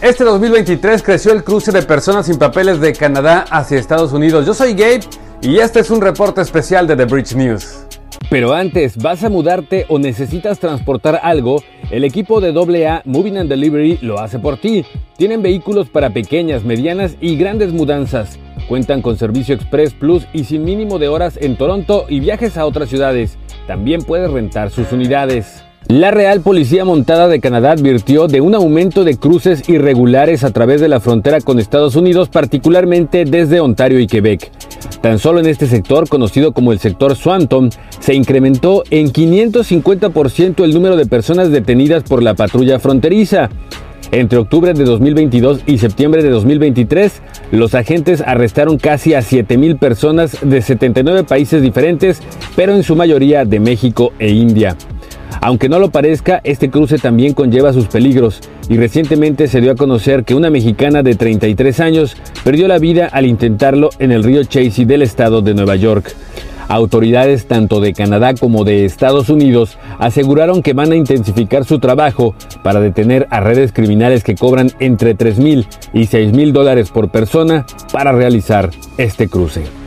Este 2023 creció el cruce de personas sin papeles de Canadá hacia Estados Unidos. Yo soy Gabe y este es un reporte especial de The Bridge News. Pero antes, ¿vas a mudarte o necesitas transportar algo? El equipo de AA Moving and Delivery lo hace por ti. Tienen vehículos para pequeñas, medianas y grandes mudanzas. Cuentan con servicio Express Plus y sin mínimo de horas en Toronto y viajes a otras ciudades. También puedes rentar sus unidades. La Real Policía Montada de Canadá advirtió de un aumento de cruces irregulares a través de la frontera con Estados Unidos, particularmente desde Ontario y Quebec. Tan solo en este sector, conocido como el sector Swanton, se incrementó en 550% el número de personas detenidas por la patrulla fronteriza. Entre octubre de 2022 y septiembre de 2023, los agentes arrestaron casi a 7.000 personas de 79 países diferentes, pero en su mayoría de México e India. Aunque no lo parezca, este cruce también conlleva sus peligros y recientemente se dio a conocer que una mexicana de 33 años perdió la vida al intentarlo en el río Chasey del estado de Nueva York. Autoridades tanto de Canadá como de Estados Unidos aseguraron que van a intensificar su trabajo para detener a redes criminales que cobran entre 3 mil y 6 mil dólares por persona para realizar este cruce.